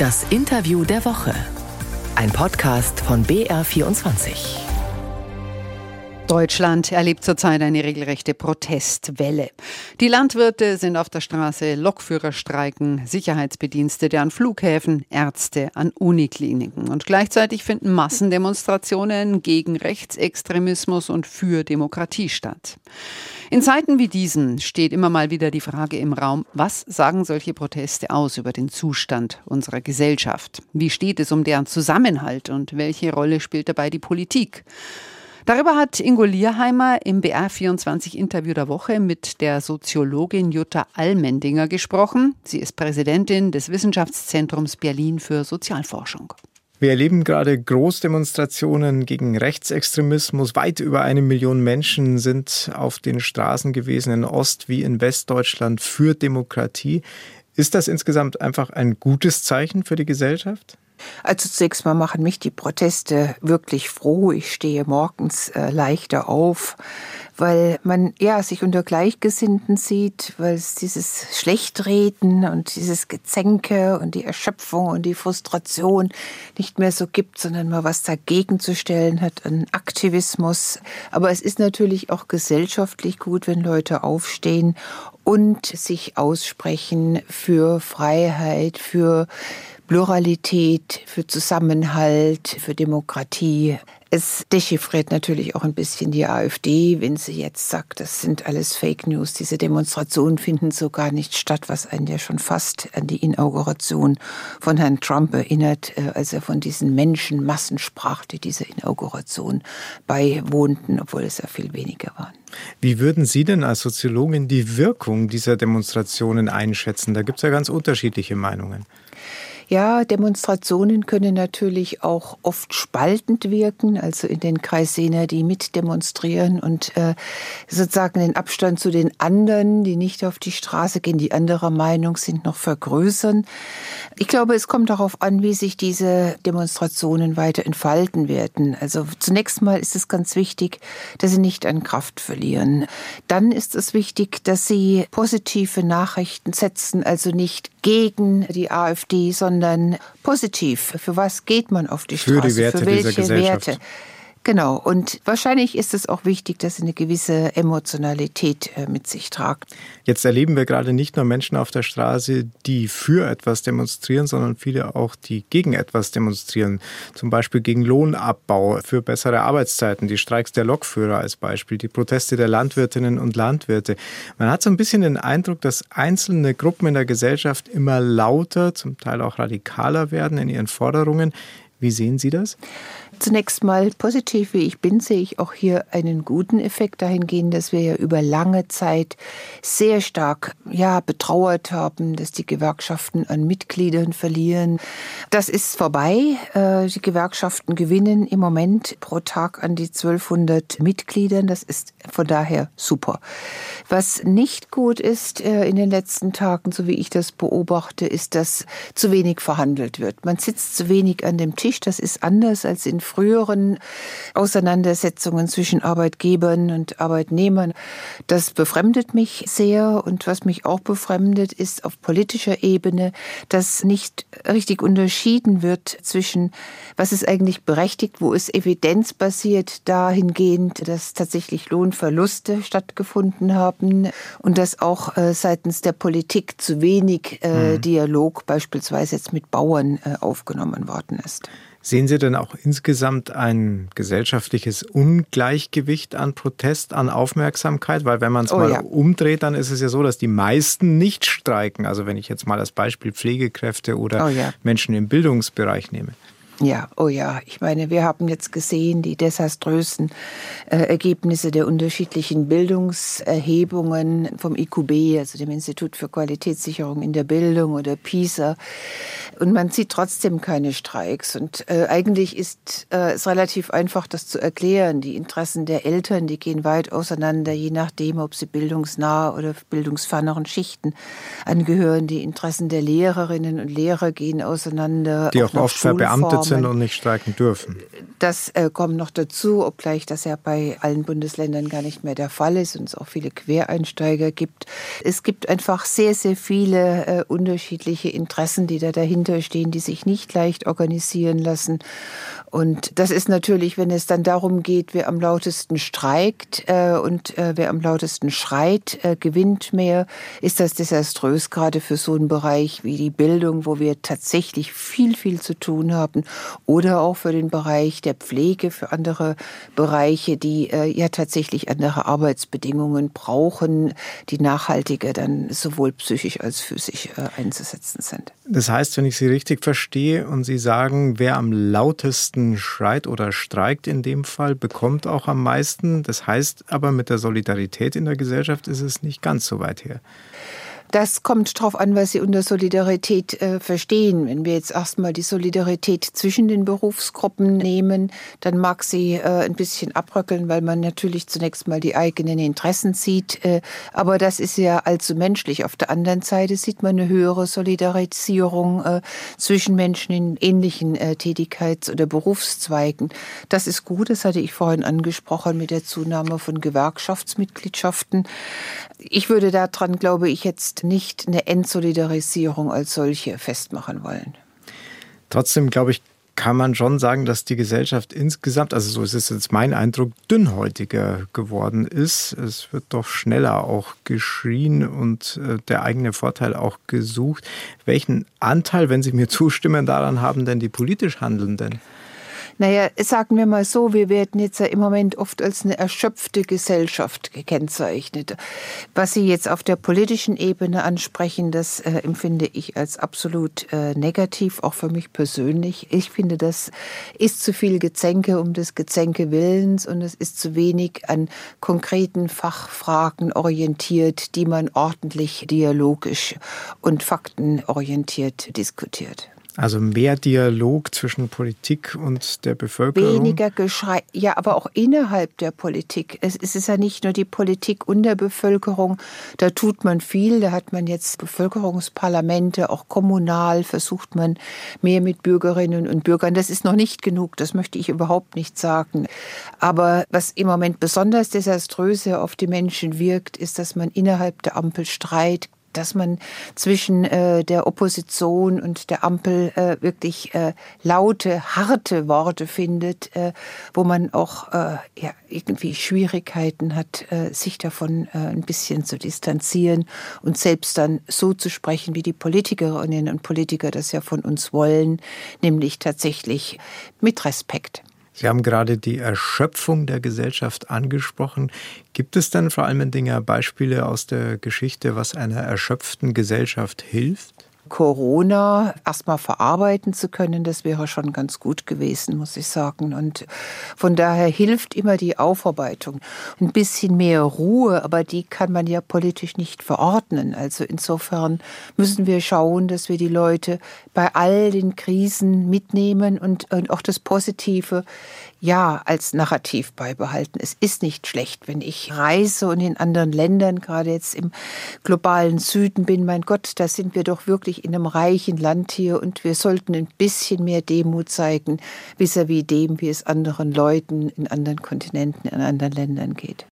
Das Interview der Woche. Ein Podcast von BR24. Deutschland erlebt zurzeit eine regelrechte Protestwelle. Die Landwirte sind auf der Straße, Lokführer streiken, Sicherheitsbedienstete an Flughäfen, Ärzte an Unikliniken. Und gleichzeitig finden Massendemonstrationen gegen Rechtsextremismus und für Demokratie statt. In Zeiten wie diesen steht immer mal wieder die Frage im Raum, was sagen solche Proteste aus über den Zustand unserer Gesellschaft? Wie steht es um deren Zusammenhalt und welche Rolle spielt dabei die Politik? Darüber hat Ingo Lierheimer im BR24 Interview der Woche mit der Soziologin Jutta Allmendinger gesprochen. Sie ist Präsidentin des Wissenschaftszentrums Berlin für Sozialforschung. Wir erleben gerade Großdemonstrationen gegen Rechtsextremismus. Weit über eine Million Menschen sind auf den Straßen gewesen, in Ost- wie in Westdeutschland, für Demokratie. Ist das insgesamt einfach ein gutes Zeichen für die Gesellschaft? Also zunächst mal machen mich die Proteste wirklich froh. Ich stehe morgens äh, leichter auf, weil man ja sich unter Gleichgesinnten sieht, weil es dieses Schlechtreden und dieses Gezänke und die Erschöpfung und die Frustration nicht mehr so gibt, sondern mal was dagegen zu stellen hat, an Aktivismus. Aber es ist natürlich auch gesellschaftlich gut, wenn Leute aufstehen und sich aussprechen für Freiheit, für Pluralität, für Zusammenhalt, für Demokratie. Es dechiffriert natürlich auch ein bisschen die AfD, wenn sie jetzt sagt, das sind alles Fake News. Diese Demonstrationen finden so gar nicht statt, was einen ja schon fast an die Inauguration von Herrn Trump erinnert, äh, als er von diesen Menschenmassen sprach, die dieser Inauguration beiwohnten, obwohl es ja viel weniger waren. Wie würden Sie denn als Soziologin die Wirkung dieser Demonstrationen einschätzen? Da gibt es ja ganz unterschiedliche Meinungen. Ja, Demonstrationen können natürlich auch oft spaltend wirken, also in den Kreis jener, die mitdemonstrieren und äh, sozusagen den Abstand zu den anderen, die nicht auf die Straße gehen, die anderer Meinung sind, noch vergrößern. Ich glaube, es kommt darauf an, wie sich diese Demonstrationen weiter entfalten werden. Also zunächst mal ist es ganz wichtig, dass sie nicht an Kraft verlieren. Dann ist es wichtig, dass sie positive Nachrichten setzen, also nicht gegen die AfD, sondern positiv. Für was geht man auf die Straße? Für die Werte Für welche dieser Gesellschaft. Werte? Genau. Und wahrscheinlich ist es auch wichtig, dass sie eine gewisse Emotionalität äh, mit sich tragt. Jetzt erleben wir gerade nicht nur Menschen auf der Straße, die für etwas demonstrieren, sondern viele auch, die gegen etwas demonstrieren. Zum Beispiel gegen Lohnabbau, für bessere Arbeitszeiten, die Streiks der Lokführer als Beispiel, die Proteste der Landwirtinnen und Landwirte. Man hat so ein bisschen den Eindruck, dass einzelne Gruppen in der Gesellschaft immer lauter, zum Teil auch radikaler werden in ihren Forderungen. Wie sehen Sie das? Zunächst mal positiv wie ich bin, sehe ich auch hier einen guten Effekt dahingehend, dass wir ja über lange Zeit sehr stark ja, betrauert haben, dass die Gewerkschaften an Mitgliedern verlieren. Das ist vorbei. Äh, die Gewerkschaften gewinnen im Moment pro Tag an die 1200 Mitgliedern. Das ist von daher super. Was nicht gut ist äh, in den letzten Tagen, so wie ich das beobachte, ist, dass zu wenig verhandelt wird. Man sitzt zu wenig an dem Tisch. Das ist anders als in früheren Auseinandersetzungen zwischen Arbeitgebern und Arbeitnehmern. Das befremdet mich sehr und was mich auch befremdet, ist auf politischer Ebene, dass nicht richtig unterschieden wird zwischen, was ist eigentlich berechtigt, wo ist evidenzbasiert dahingehend, dass tatsächlich Lohnverluste stattgefunden haben und dass auch äh, seitens der Politik zu wenig äh, mhm. Dialog beispielsweise jetzt mit Bauern äh, aufgenommen worden ist. Sehen Sie denn auch insgesamt ein gesellschaftliches Ungleichgewicht an Protest, an Aufmerksamkeit? Weil wenn man es oh, mal ja. umdreht, dann ist es ja so, dass die meisten nicht streiken. Also wenn ich jetzt mal als Beispiel Pflegekräfte oder oh, ja. Menschen im Bildungsbereich nehme. Ja, oh ja, ich meine, wir haben jetzt gesehen die desaströsen äh, Ergebnisse der unterschiedlichen Bildungserhebungen vom IQB, also dem Institut für Qualitätssicherung in der Bildung oder PISA. Und man sieht trotzdem keine Streiks. Und äh, eigentlich ist äh, es relativ einfach, das zu erklären. Die Interessen der Eltern, die gehen weit auseinander, je nachdem, ob sie bildungsnahe oder bildungsferneren Schichten angehören. Die Interessen der Lehrerinnen und Lehrer gehen auseinander. Die auch, auch oft verbeamtet sind und nicht streiken dürfen. Das äh, kommt noch dazu, obgleich das ja bei allen Bundesländern gar nicht mehr der Fall ist und es auch viele Quereinsteiger gibt. Es gibt einfach sehr, sehr viele äh, unterschiedliche Interessen, die da dahinter stehen, die sich nicht leicht organisieren lassen. Und das ist natürlich, wenn es dann darum geht, wer am lautesten streikt äh, und äh, wer am lautesten schreit, äh, gewinnt mehr, ist das desaströs, gerade für so einen Bereich wie die Bildung, wo wir tatsächlich viel, viel zu tun haben. Oder auch für den Bereich der Pflege, für andere Bereiche, die äh, ja tatsächlich andere Arbeitsbedingungen brauchen, die nachhaltiger dann sowohl psychisch als physisch äh, einzusetzen sind. Das heißt, wenn ich Sie richtig verstehe und Sie sagen, wer am lautesten schreit oder streikt in dem Fall, bekommt auch am meisten. Das heißt aber, mit der Solidarität in der Gesellschaft ist es nicht ganz so weit her. Das kommt darauf an, was Sie unter Solidarität äh, verstehen. Wenn wir jetzt erstmal die Solidarität zwischen den Berufsgruppen nehmen, dann mag sie äh, ein bisschen abröckeln, weil man natürlich zunächst mal die eigenen Interessen sieht. Äh, aber das ist ja allzu menschlich. Auf der anderen Seite sieht man eine höhere Solidarisierung äh, zwischen Menschen in ähnlichen äh, Tätigkeits- oder Berufszweigen. Das ist gut, das hatte ich vorhin angesprochen mit der Zunahme von Gewerkschaftsmitgliedschaften. Ich würde daran, glaube ich, jetzt nicht eine Entsolidarisierung als solche festmachen wollen. Trotzdem, glaube ich, kann man schon sagen, dass die Gesellschaft insgesamt, also so ist es jetzt mein Eindruck, dünnhäutiger geworden ist. Es wird doch schneller auch geschrien und äh, der eigene Vorteil auch gesucht. Welchen Anteil, wenn Sie mir zustimmen, daran haben denn die politisch Handelnden? Naja, sagen wir mal so, wir werden jetzt im Moment oft als eine erschöpfte Gesellschaft gekennzeichnet. Was Sie jetzt auf der politischen Ebene ansprechen, das äh, empfinde ich als absolut äh, negativ, auch für mich persönlich. Ich finde, das ist zu viel Gezänke um des Gezänke Willens und es ist zu wenig an konkreten Fachfragen orientiert, die man ordentlich dialogisch und faktenorientiert diskutiert. Also mehr Dialog zwischen Politik und der Bevölkerung. Weniger Geschrei, ja, aber auch innerhalb der Politik. Es ist ja nicht nur die Politik und der Bevölkerung. Da tut man viel. Da hat man jetzt Bevölkerungsparlamente, auch kommunal versucht man mehr mit Bürgerinnen und Bürgern. Das ist noch nicht genug. Das möchte ich überhaupt nicht sagen. Aber was im Moment besonders desaströse auf die Menschen wirkt, ist, dass man innerhalb der Ampel Streit dass man zwischen äh, der Opposition und der Ampel äh, wirklich äh, laute, harte Worte findet, äh, wo man auch äh, ja, irgendwie Schwierigkeiten hat, äh, sich davon äh, ein bisschen zu distanzieren und selbst dann so zu sprechen, wie die Politikerinnen und Politiker das ja von uns wollen, nämlich tatsächlich mit Respekt. Sie haben gerade die Erschöpfung der Gesellschaft angesprochen. Gibt es denn vor allem Dinge Beispiele aus der Geschichte, was einer erschöpften Gesellschaft hilft? Corona erstmal verarbeiten zu können, das wäre schon ganz gut gewesen, muss ich sagen. Und von daher hilft immer die Aufarbeitung. Ein bisschen mehr Ruhe, aber die kann man ja politisch nicht verordnen. Also insofern müssen wir schauen, dass wir die Leute bei all den Krisen mitnehmen und, und auch das Positive ja als Narrativ beibehalten. Es ist nicht schlecht, wenn ich reise und in anderen Ländern, gerade jetzt im globalen Süden bin. Mein Gott, da sind wir doch wirklich in einem reichen Land hier und wir sollten ein bisschen mehr Demut zeigen, vis-à-vis -vis dem, wie es anderen Leuten in anderen Kontinenten, in anderen Ländern geht.